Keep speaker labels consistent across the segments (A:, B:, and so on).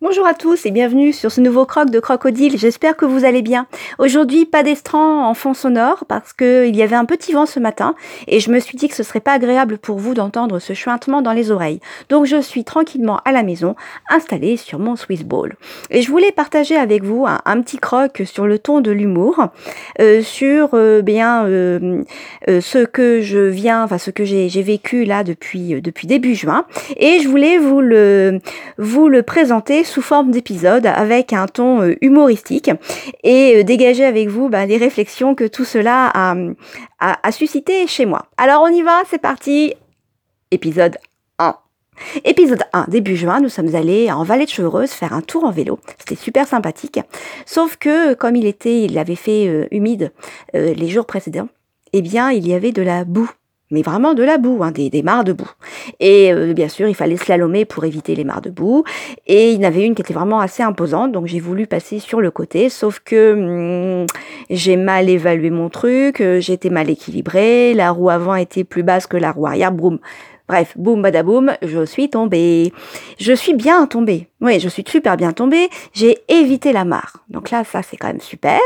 A: Bonjour à tous et bienvenue sur ce nouveau croc de crocodile. J'espère que vous allez bien. Aujourd'hui, pas d'estran en fond sonore parce qu'il y avait un petit vent ce matin et je me suis dit que ce serait pas agréable pour vous d'entendre ce chuintement dans les oreilles. Donc je suis tranquillement à la maison, installée sur mon Swiss Ball. Et je voulais partager avec vous un, petit croc sur le ton de l'humour, euh, sur euh, bien euh, ce que je viens, enfin ce que j'ai vécu là depuis depuis début juin. Et je voulais vous le vous le présenter sous forme d'épisode avec un ton euh, humoristique et euh, dégager avec vous bah, les réflexions que tout cela a, a, suscité chez moi. Alors on y va, c'est parti. Épisode 1. Épisode 1, début juin, nous sommes allés en Vallée de Chevreuse faire un tour en vélo. C'était super sympathique. Sauf que, comme il était, il avait fait euh, humide les jours précédents, eh bien, il y avait de la boue mais vraiment de la boue, hein, des, des, mares de boue. Et euh, bien sûr, il fallait slalomer pour éviter les mares de boue. Et il y en avait une qui était vraiment assez imposante, donc j'ai voulu passer sur le côté, sauf que hmm, j'ai mal évalué mon truc, euh, j'étais mal équilibrée, la roue avant était plus basse que la roue arrière, boum. Bref, boum badaboum, je suis tombée. Je suis bien tombée. Oui, je suis super bien tombée. J'ai évité la mare. Donc là, ça c'est quand même super.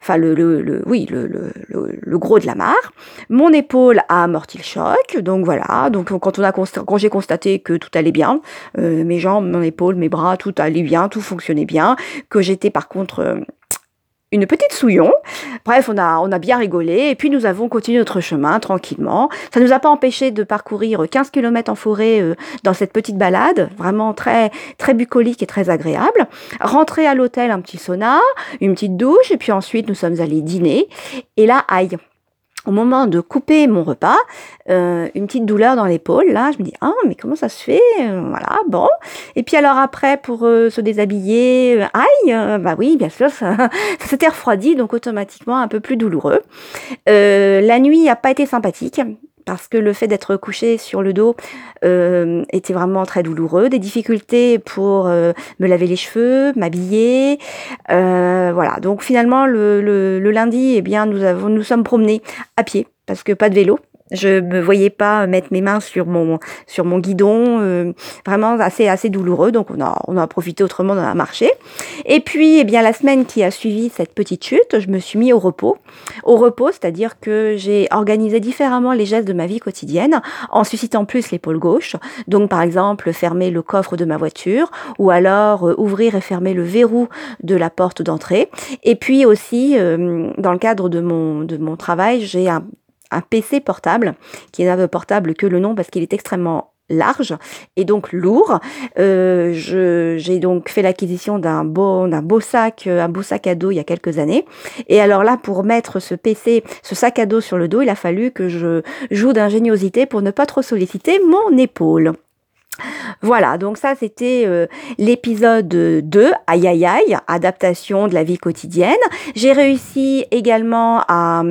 A: Enfin, le, le, oui, le, le, le, gros de la mare. Mon épaule a amorti le choc. Donc voilà. Donc quand on a quand j'ai constaté que tout allait bien, euh, mes jambes, mon épaule, mes bras, tout allait bien, tout fonctionnait bien, que j'étais par contre euh, une petite souillon. Bref, on a, on a bien rigolé et puis nous avons continué notre chemin tranquillement. Ça nous a pas empêché de parcourir 15 km en forêt euh, dans cette petite balade, vraiment très, très bucolique et très agréable. Rentrer à l'hôtel, un petit sauna, une petite douche et puis ensuite nous sommes allés dîner. Et là, aïe, au moment de couper mon repas, euh, une petite douleur dans l'épaule. Là, je me dis ah mais comment ça se fait euh, Voilà bon. Et puis alors après pour euh, se déshabiller, aïe bah oui bien sûr ça, ça s'était refroidi donc automatiquement un peu plus douloureux. la nuit n'a pas été sympathique parce que le fait d'être couché sur le dos euh, était vraiment très douloureux, des difficultés pour euh, me laver les cheveux, m'habiller, euh, voilà. Donc finalement le, le, le, lundi, eh bien nous avons nous sommes promenés à pied parce que pas de vélo. Je me voyais pas mettre mes mains sur mon sur mon guidon, euh, vraiment assez assez douloureux. Donc on a on a profité autrement, a marché. Et puis eh bien la semaine qui a suivi cette petite chute, je me suis mis au repos. Au repos, c'est-à-dire que j'ai organisé différemment les gestes de ma vie quotidienne en suscitant plus l'épaule gauche. Donc par exemple fermer le coffre de ma voiture ou alors euh, ouvrir et fermer le verrou de la porte d'entrée. Et puis aussi euh, dans le cadre de mon de mon travail, j'ai un un PC portable, qui n'est portable que le nom parce qu'il est extrêmement large et donc lourd. Euh, j'ai donc fait l'acquisition d'un beau, sac, un beau sac à dos il y a quelques années. Et alors là, pour mettre ce PC, ce sac à dos sur le dos, il a fallu que je joue d'ingéniosité pour ne pas trop solliciter mon épaule. Voilà, donc ça c'était euh, l'épisode 2, aïe aïe aïe, adaptation de la vie quotidienne. J'ai réussi également à,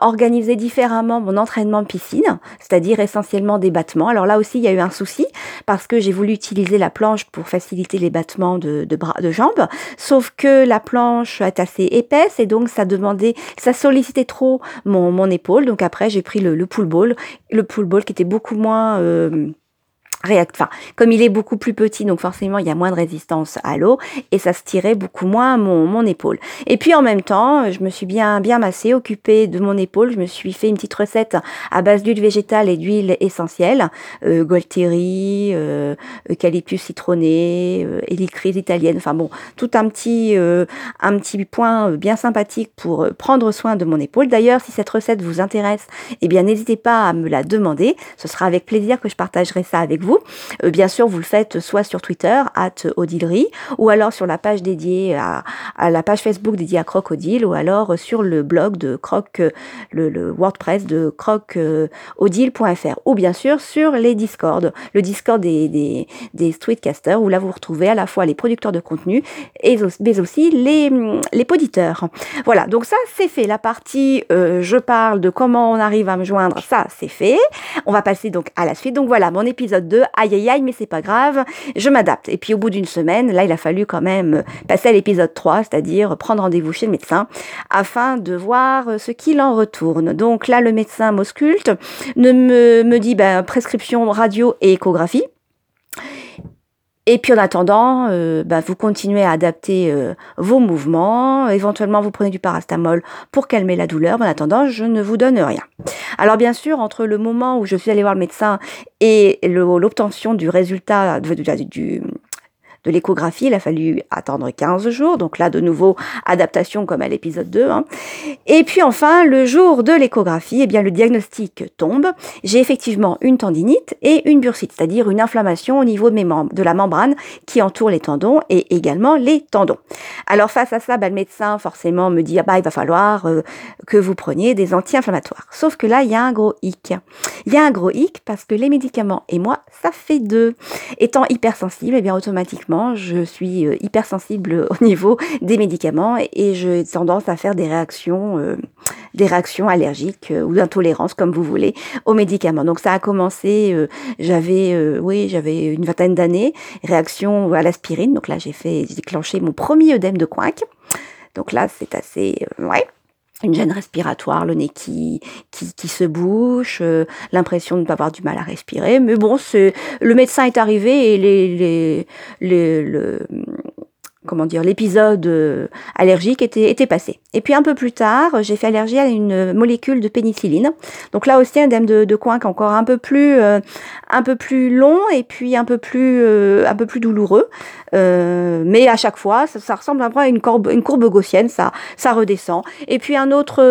A: organiser différemment mon entraînement piscine, c'est-à-dire essentiellement des battements. Alors là aussi il y a eu un souci parce que j'ai voulu utiliser la planche pour faciliter les battements de, bras, de jambes, sauf que la planche est assez épaisse et donc ça demandait, ça sollicitait trop mon, épaule. Donc après j'ai pris le, le pull ball, le pull ball qui était beaucoup moins... Euh, Comme il est beaucoup plus petit, donc forcément il y a moins de résistance à l'eau et ça se tirait beaucoup moins mon, épaule. Et puis en même temps, je me suis bien massée, occupée de mon épaule. Je me suis fait une petite recette à base d'huile végétale et d'huile essentielle, euh, Golteri, euh, eucalyptus citronné, euh, italienne. Enfin bon, tout un petit euh, un petit point bien sympathique pour prendre soin de mon épaule. D'ailleurs, si cette recette vous intéresse, eh bien n'hésitez pas à me la demander. Ce sera avec plaisir que je partagerai ça avec vous. Euh, bien sûr, vous le faites soit sur Twitter, at Odilry, ou alors sur la page dédiée à, la page Facebook dédiée à Crocodile, ou alors sur le blog de Croc, le, WordPress de crocodile.fr, ou bien sûr sur les Discord, le Discord des, des, des streetcasters, où là vous retrouvez à la fois les producteurs de contenu, et, mais aussi les, les poditeurs. Voilà, donc ça c'est fait. La partie euh, je parle de comment on arrive à me joindre, ça c'est fait. On va passer donc à la suite. Donc voilà, mon épisode 2 aïe aïe aïe, mais c'est pas grave, je m'adapte. Et puis au bout d'une semaine, là, il a fallu quand même passer à l'épisode 3, c'est-à-dire prendre rendez-vous chez le médecin afin de voir ce qu'il en retourne. Donc là, le médecin m'ausculte, ne me, me dit ben, prescription radio et échographie. Et puis en attendant, euh, bah, vous continuez à adapter euh, vos mouvements. Éventuellement, vous prenez du parastamol pour calmer la douleur. En attendant, je ne vous donne rien. Alors bien sûr, entre le moment où je suis allée voir le médecin et l'obtention du résultat du, du, de l'échographie, il a fallu attendre 15 jours. Donc là, de nouveau, adaptation comme à l'épisode 2. Hein. Et puis enfin, le jour de l'échographie, eh bien, le diagnostic tombe. J'ai effectivement une tendinite et une bursite, c'est-à-dire une inflammation au niveau de, mes membres, de la membrane qui entoure les tendons et également les tendons. Alors face à ça, bah, le médecin forcément me dit, ah bah, il va falloir euh, que vous preniez des anti-inflammatoires. Sauf que là, il y a un gros hic. Il y a un gros hic parce que les médicaments et moi, ça fait deux. Étant hypersensible, eh bien automatiquement, je suis euh, hypersensible au niveau des médicaments et j'ai tendance à faire des réactions, euh, des réactions allergiques euh, ou d'intolérance, comme vous voulez, aux médicaments. Donc ça a commencé, j'avais, oui, j'avais une vingtaine d'années, réaction à l'aspirine. Donc là, j'ai fait, j'ai déclenché mon premier œdème de Coinc. Donc là, c'est assez, ouais, une gêne respiratoire, le nez qui, qui, qui se bouche, euh, l'impression de pas avoir du mal à respirer. Mais bon, le médecin est arrivé et les, les, les le, comment dire, l'épisode euh, allergique était, passé. Et puis un peu plus tard, j'ai fait allergie à une molécule de pénicilline. Donc là aussi un dème de, de coin encore un peu plus, euh, un peu plus long et puis un peu plus, euh, un peu plus douloureux. mais à chaque fois, ça, ressemble un peu à une courbe, une courbe gaussienne, ça, ça redescend. Et puis un autre,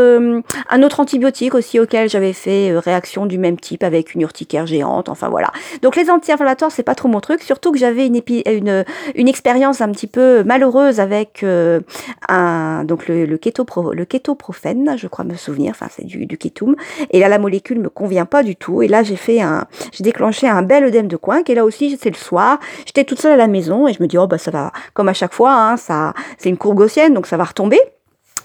A: un autre antibiotique aussi auquel j'avais fait réaction du même type avec une urticaire géante. Enfin voilà. Donc les anti-inflammatoires, c'est pas trop mon truc, surtout que j'avais une expérience un petit peu malheureuse avec euh, un, donc le, le, le kétoprophène, je crois me souvenir, enfin c'est du, du kétoum. Et là, la molécule me convient pas du tout. Et là, j'ai fait un, j'ai déclenché un bel œdème de coin. Et là aussi, c'est le soir. J'étais toute seule à la maison et je me dis, oh bah ça va, comme à chaque fois, hein, ça, c'est une courbe donc ça va retomber.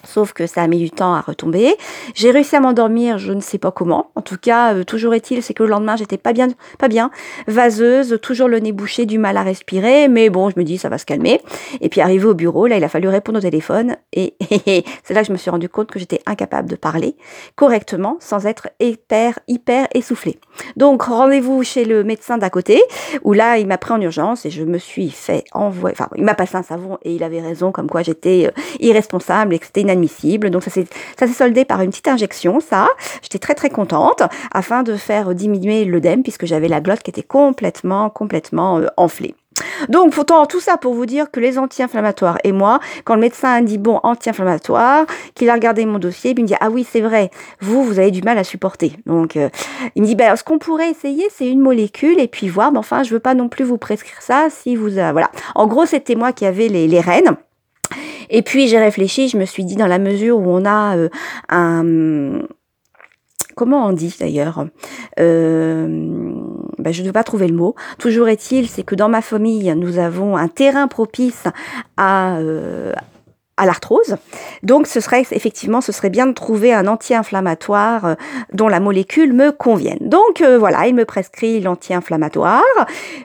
A: Sauf que ça a mis du temps à retomber. J'ai réussi à m'endormir, je ne sais pas comment. En tout cas, euh, toujours est-il, c'est que le lendemain, j'étais pas bien, pas bien, vaseuse, toujours le nez bouché, du mal à respirer. Mais bon, je me dis, ça va se calmer. Et puis arrivé au bureau, là, il a fallu répondre au téléphone. Et, c'est là que je me suis rendu compte que j'étais incapable de parler correctement sans être hyper, hyper essoufflée. Donc, rendez-vous chez le médecin d'à côté, où là, il m'a pris en urgence et je me suis fait envoyer, enfin, il m'a passé un savon et il avait raison, comme quoi j'étais euh, irresponsable et que c'était inadmissible. Donc ça s'est soldé par une petite injection, ça. J'étais très très contente afin de faire diminuer l'œdème puisque j'avais la glotte qui était complètement complètement euh, enflée. Donc, pourtant, tout ça pour vous dire que les anti-inflammatoires et moi, quand le médecin a dit bon anti-inflammatoire, qu'il a regardé mon dossier, il me dit ah oui c'est vrai, vous vous avez du mal à supporter. Donc, euh, il me dit ben ce qu'on pourrait essayer, c'est une molécule et puis voir. Mais enfin, je veux pas non plus vous prescrire ça si vous voilà. En gros, c'était moi qui avais les, les rênes. Et puis j'ai réfléchi, je me suis dit dans la mesure où on a euh, un comment on dit d'ailleurs euh, ben, Je ne vais pas trouver le mot. Toujours est-il, c'est que dans ma famille, nous avons un terrain propice à, euh, à l'arthrose. Donc ce serait effectivement, ce serait bien de trouver un anti-inflammatoire euh, dont la molécule me convienne. Donc euh, voilà, il me prescrit l'anti-inflammatoire.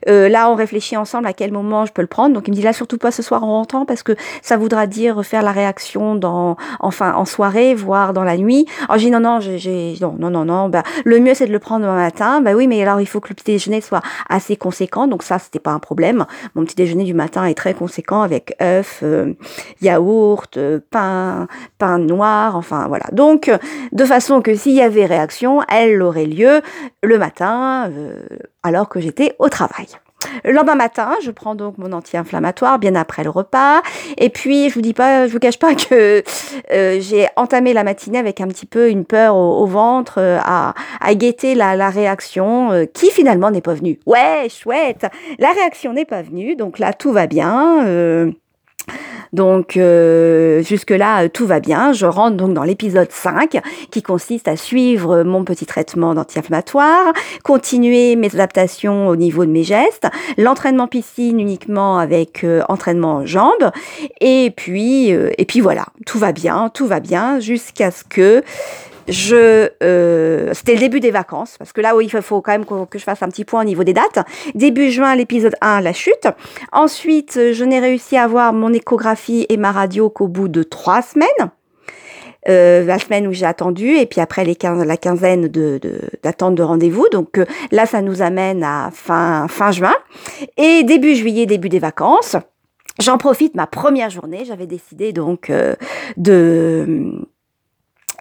A: Euh, là, on réfléchit ensemble à quel moment je peux le prendre. Donc il me dit là surtout pas ce soir en rentrant parce que ça voudra dire faire la réaction dans, enfin en soirée, voire dans la nuit. Alors j'ai dit non non, j'ai non non non non. Bah, le mieux c'est de le prendre demain matin. Bah oui, mais alors il faut que le petit déjeuner soit assez conséquent. Donc ça c'était pas un problème. Mon petit déjeuner du matin est très conséquent avec œufs, yaourt pain, pain noir, enfin voilà. Donc, de façon que s'il y avait réaction, elle aurait lieu le matin, euh, alors que j'étais au travail. Le lendemain matin, je prends donc mon anti-inflammatoire bien après le repas. Et puis, je vous dis pas, je vous cache pas que euh, j'ai entamé la matinée avec un petit peu une peur au, ventre, euh, à, guetter la réaction qui finalement n'est pas venue. Ouais, chouette, la réaction n'est pas venue, donc là tout va bien. Donc euh, jusque-là, euh, tout va bien. Je rentre donc dans l'épisode 5 qui consiste à suivre mon petit traitement d'anti-inflammatoire, continuer mes adaptations au niveau de mes gestes, l'entraînement piscine uniquement avec euh, entraînement jambes et puis et puis voilà, tout va bien, tout va bien jusqu'à ce que je, euh, c'était le début des vacances, parce que là, où il faut quand même que, je fasse un petit point au niveau des dates. Début juin, l'épisode 1, la chute. Ensuite, je n'ai réussi à avoir mon échographie et ma radio qu'au bout de trois semaines. la semaine où j'ai attendu, et puis après les la quinzaine de, d'attente de, rendez-vous. Donc là, ça nous amène à fin, fin juin. Et début juillet, début des vacances. J'en profite, ma première journée, j'avais décidé donc de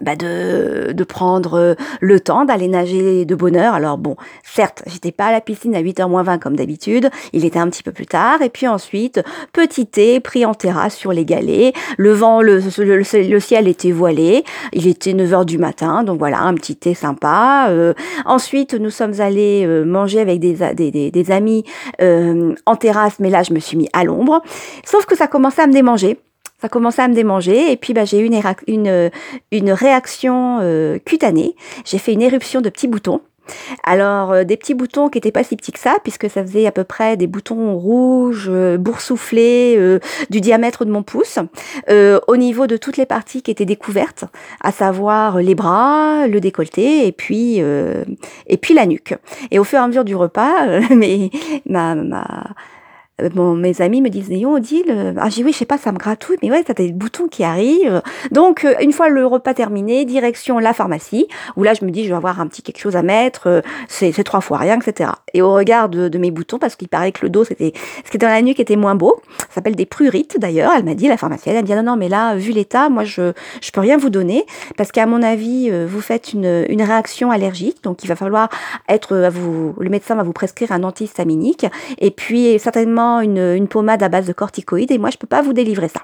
A: bah de, de prendre euh, le temps d'aller nager de bonne heure. Alors bon, certes, j'étais pas à la piscine à 8h moins 20 comme d'habitude, il était un petit peu plus tard, et puis ensuite, petit thé pris en terrasse sur les galets, le vent, le, le, ciel était voilé, il était 9h du matin, donc voilà, un petit thé sympa. Euh, ensuite, nous sommes allés euh, manger avec des, des, des, amis en terrasse, mais là, je me suis mis à l'ombre, sauf que ça commençait à me démanger ça commençait à me démanger et puis bah, j'ai eu une, une réaction euh, cutanée. J'ai fait une éruption de petits boutons. Alors euh, des petits boutons qui étaient pas si petits que ça puisque ça faisait à peu près des boutons rouges euh, boursouflés du diamètre de mon pouce au niveau de toutes les parties qui étaient découvertes, à savoir les bras, le décolleté et puis et puis la nuque. Et au fur et à mesure du repas, mais ma, ma euh, mes amis me disent Néon, Odile, euh, ah j'ai oui, je sais pas, ça me gratouille, mais ouais, t'as des boutons qui arrivent. Donc, euh, une fois le repas terminé, direction la pharmacie, où là, je me dis, je vais avoir un petit quelque chose à mettre, c'est trois fois rien, etc. Et au regard de, mes boutons, parce qu'il paraît que le dos, c'était ce qui était dans la nuque était moins beau, ça s'appelle des prurites d'ailleurs, elle m'a dit, la pharmacienne, elle m'a dit, non, non, mais là, vu l'état, moi, je, je peux rien vous donner, parce qu'à mon avis, vous faites une, une réaction allergique, donc il va falloir être, à vous, le médecin va vous prescrire un antihistaminique, et puis certainement une, pommade à base de corticoïdes et moi je peux pas vous délivrer ça.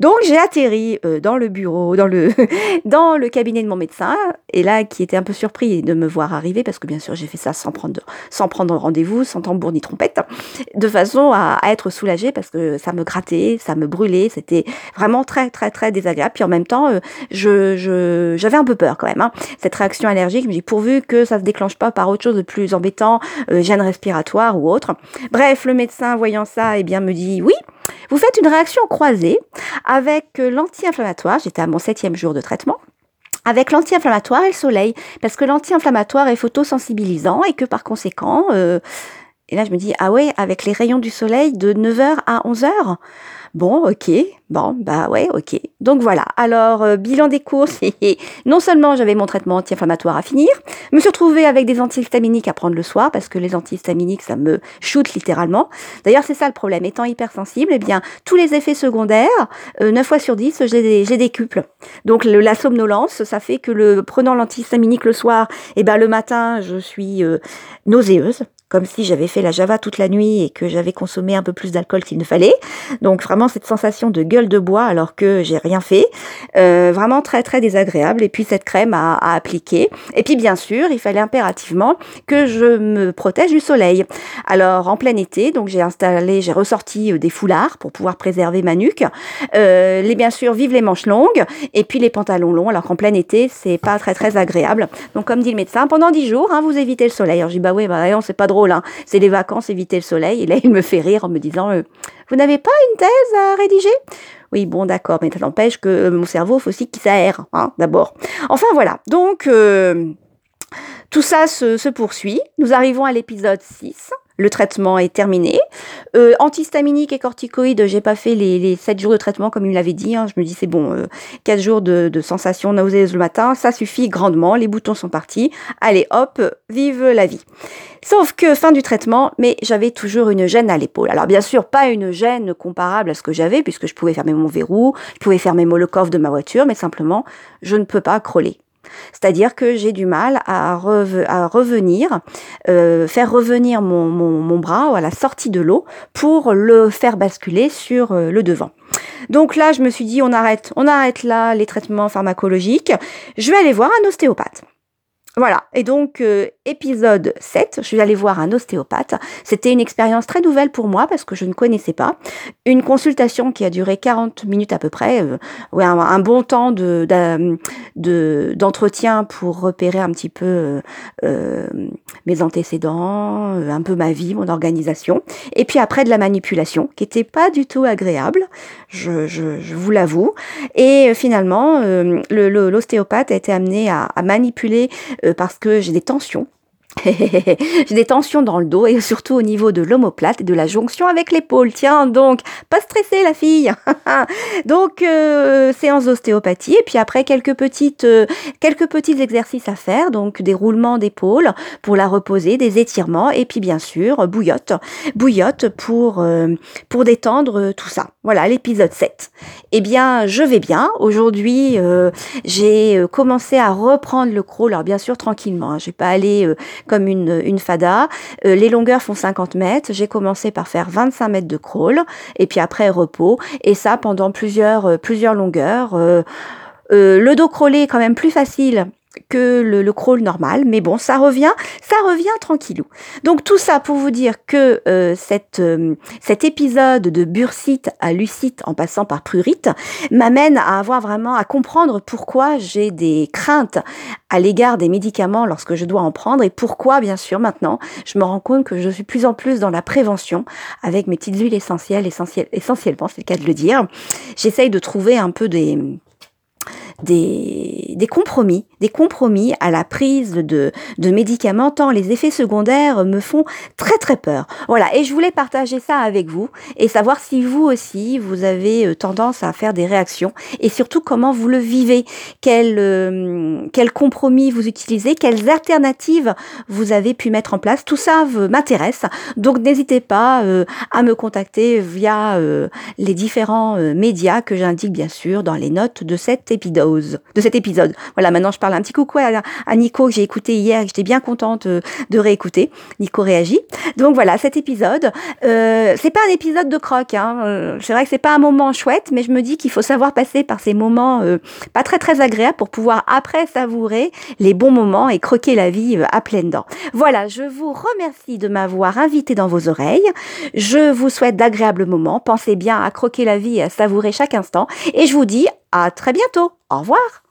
A: Donc j'ai atterri euh, dans le bureau, dans le, dans le cabinet de mon médecin, et là qui était un peu surpris de me voir arriver, parce que bien sûr j'ai fait ça sans prendre, sans prendre rendez-vous, sans tambour ni trompette, de façon à, être soulagée parce que ça me grattait, ça me brûlait, c'était vraiment très très très désagréable. Puis en même temps, euh, je, j'avais un peu peur quand même. Hein. Cette réaction allergique, mais pourvu que ça se déclenche pas par autre chose de plus embêtant, euh, gêne respiratoire ou autre. Bref, le médecin voyant ça, eh bien me dit oui. Vous faites une réaction croisée avec l'anti-inflammatoire. J'étais à mon septième jour de traitement avec l'anti-inflammatoire et le soleil, parce que l'anti-inflammatoire est photosensibilisant et que par conséquent, euh, et là je me dis, ah ouais, avec les rayons du soleil de 9h à 11h, Bon, ok, bon, bah ouais, ok. Donc voilà, alors euh, bilan des courses, non seulement j'avais mon traitement anti-inflammatoire à finir, me suis retrouvée avec des antihistaminiques à prendre le soir, parce que les antihistaminiques, ça me shoot littéralement. D'ailleurs, c'est ça le problème, étant hypersensible, eh bien, tous les effets secondaires, 9 euh, fois sur 10, j'ai des, des cuples. Donc la somnolence, ça fait que le prenant l'antihistaminique le soir, eh ben le matin, je suis euh, nauséeuse, comme si j'avais fait la java toute la nuit et que j'avais consommé un peu plus d'alcool qu'il ne fallait. Donc vraiment cette sensation de gueule de bois alors que j'ai rien fait. Euh, vraiment très très désagréable. Et puis cette crème à, à, appliquer. Et puis bien sûr, il fallait impérativement que je me protège du soleil. Alors en plein été, donc j'ai installé, j'ai ressorti euh, des foulards pour pouvoir préserver ma nuque. Euh, les bien sûr, vive les manches longues et puis les pantalons longs. Alors qu'en plein été, c'est pas très très agréable. Donc comme dit le médecin, pendant 10 jours, hein, vous évitez le soleil. Alors j'ai bah oui, bah non, c'est pas drôle Hein. C'est les vacances, éviter le soleil. Et là, il me fait rire en me disant euh, Vous n'avez pas une thèse à rédiger? Oui, bon, d'accord, mais ça n'empêche que euh, mon cerveau, faut aussi qu'il s'aère, hein, d'abord. Enfin, voilà. Donc, euh, tout ça se, se, poursuit. Nous arrivons à l'épisode 6 le traitement est terminé. Euh, antihistaminique et corticoïde, j'ai pas fait les, les 7 jours de traitement comme il m'avait dit. Hein. Je me dis c'est bon, euh, 4 jours de, sensations nauséeuses le matin, ça suffit grandement. Les boutons sont partis. Allez hop, vive la vie. Sauf que fin du traitement, mais j'avais toujours une gêne à l'épaule. Alors bien sûr, pas une gêne comparable à ce que j'avais, puisque je pouvais fermer mon verrou, je pouvais fermer le coffre de ma voiture, mais simplement, je ne peux pas crawler. C'est-à-dire que j'ai du mal à, revenir, euh, faire revenir mon, bras à la sortie de l'eau pour le faire basculer sur euh, le devant. Donc là, je me suis dit, on arrête, on arrête là les traitements pharmacologiques. Je vais aller voir un ostéopathe. Voilà, et donc euh, épisode 7, je suis allée voir un ostéopathe. C'était une expérience très nouvelle pour moi parce que je ne connaissais pas. Une consultation qui a duré 40 minutes à peu près, euh, un, bon temps de, d'entretien pour repérer un petit peu euh, mes antécédents, un peu ma vie, mon organisation. Et puis après de la manipulation qui n'était pas du tout agréable, je, vous l'avoue. Et finalement, l'ostéopathe a été amené à, manipuler parce que j'ai des tensions J'ai des tensions dans le dos et surtout au niveau de l'omoplate et de la jonction avec l'épaule. Tiens donc, pas stressé la fille. donc euh, séance d'ostéopathie et puis après quelques petites euh, quelques petits exercices à faire, donc des roulements d'épaule pour la reposer, des étirements et puis bien sûr bouillotte, bouillotte pour euh, pour détendre tout ça. Voilà l'épisode 7. Eh bien, je vais bien. Aujourd'hui, j'ai commencé à reprendre le crawl. Alors bien sûr tranquillement, hein. je vais pas aller comme une, une fada. Euh, les longueurs font 50 mètres. J'ai commencé par faire 25 mètres de crawl et puis après repos. Et ça pendant plusieurs, euh, plusieurs longueurs. Euh, le dos crawlé est quand même plus facile que le, le, crawl normal, mais bon, ça revient, ça revient tranquillou. Donc tout ça pour vous dire que euh, cette, euh, cet épisode de bursite à lucite en passant par prurite m'amène à avoir vraiment à comprendre pourquoi j'ai des craintes à l'égard des médicaments lorsque je dois en prendre et pourquoi bien sûr maintenant je me rends compte que je suis plus en plus dans la prévention avec mes petites huiles essentielles, essentielles essentiellement c'est le cas de le dire. J'essaye de trouver un peu des des, des, compromis, des compromis à la prise de, de médicaments, tant les effets secondaires me font très très peur. Voilà, et je voulais partager ça avec vous et savoir si vous aussi, vous avez euh, tendance à faire des réactions et surtout comment vous le vivez, quel, euh, quel compromis vous utilisez, quelles alternatives vous avez pu mettre en place? Tout ça m'intéresse, donc n'hésitez pas euh, à me contacter via les différents médias que j'indique bien sûr dans les notes de cet épisode de cet épisode. Voilà, maintenant je parle un petit coucou à, Nico que j'ai écouté hier, j'étais bien contente euh, de réécouter. Nico réagit. Donc voilà, cet épisode, euh, c'est pas un épisode de croque. Hein. Euh, c'est vrai que c'est pas un moment chouette, mais je me dis qu'il faut savoir passer par ces moments pas très très agréables pour pouvoir après savourer les bons moments et croquer la vie à pleines dents. Voilà, je vous remercie de m'avoir invité dans vos oreilles. Je vous souhaite d'agréables moments. Pensez bien à croquer la vie et à savourer chaque instant. Et je vous dis à très bientôt. Au revoir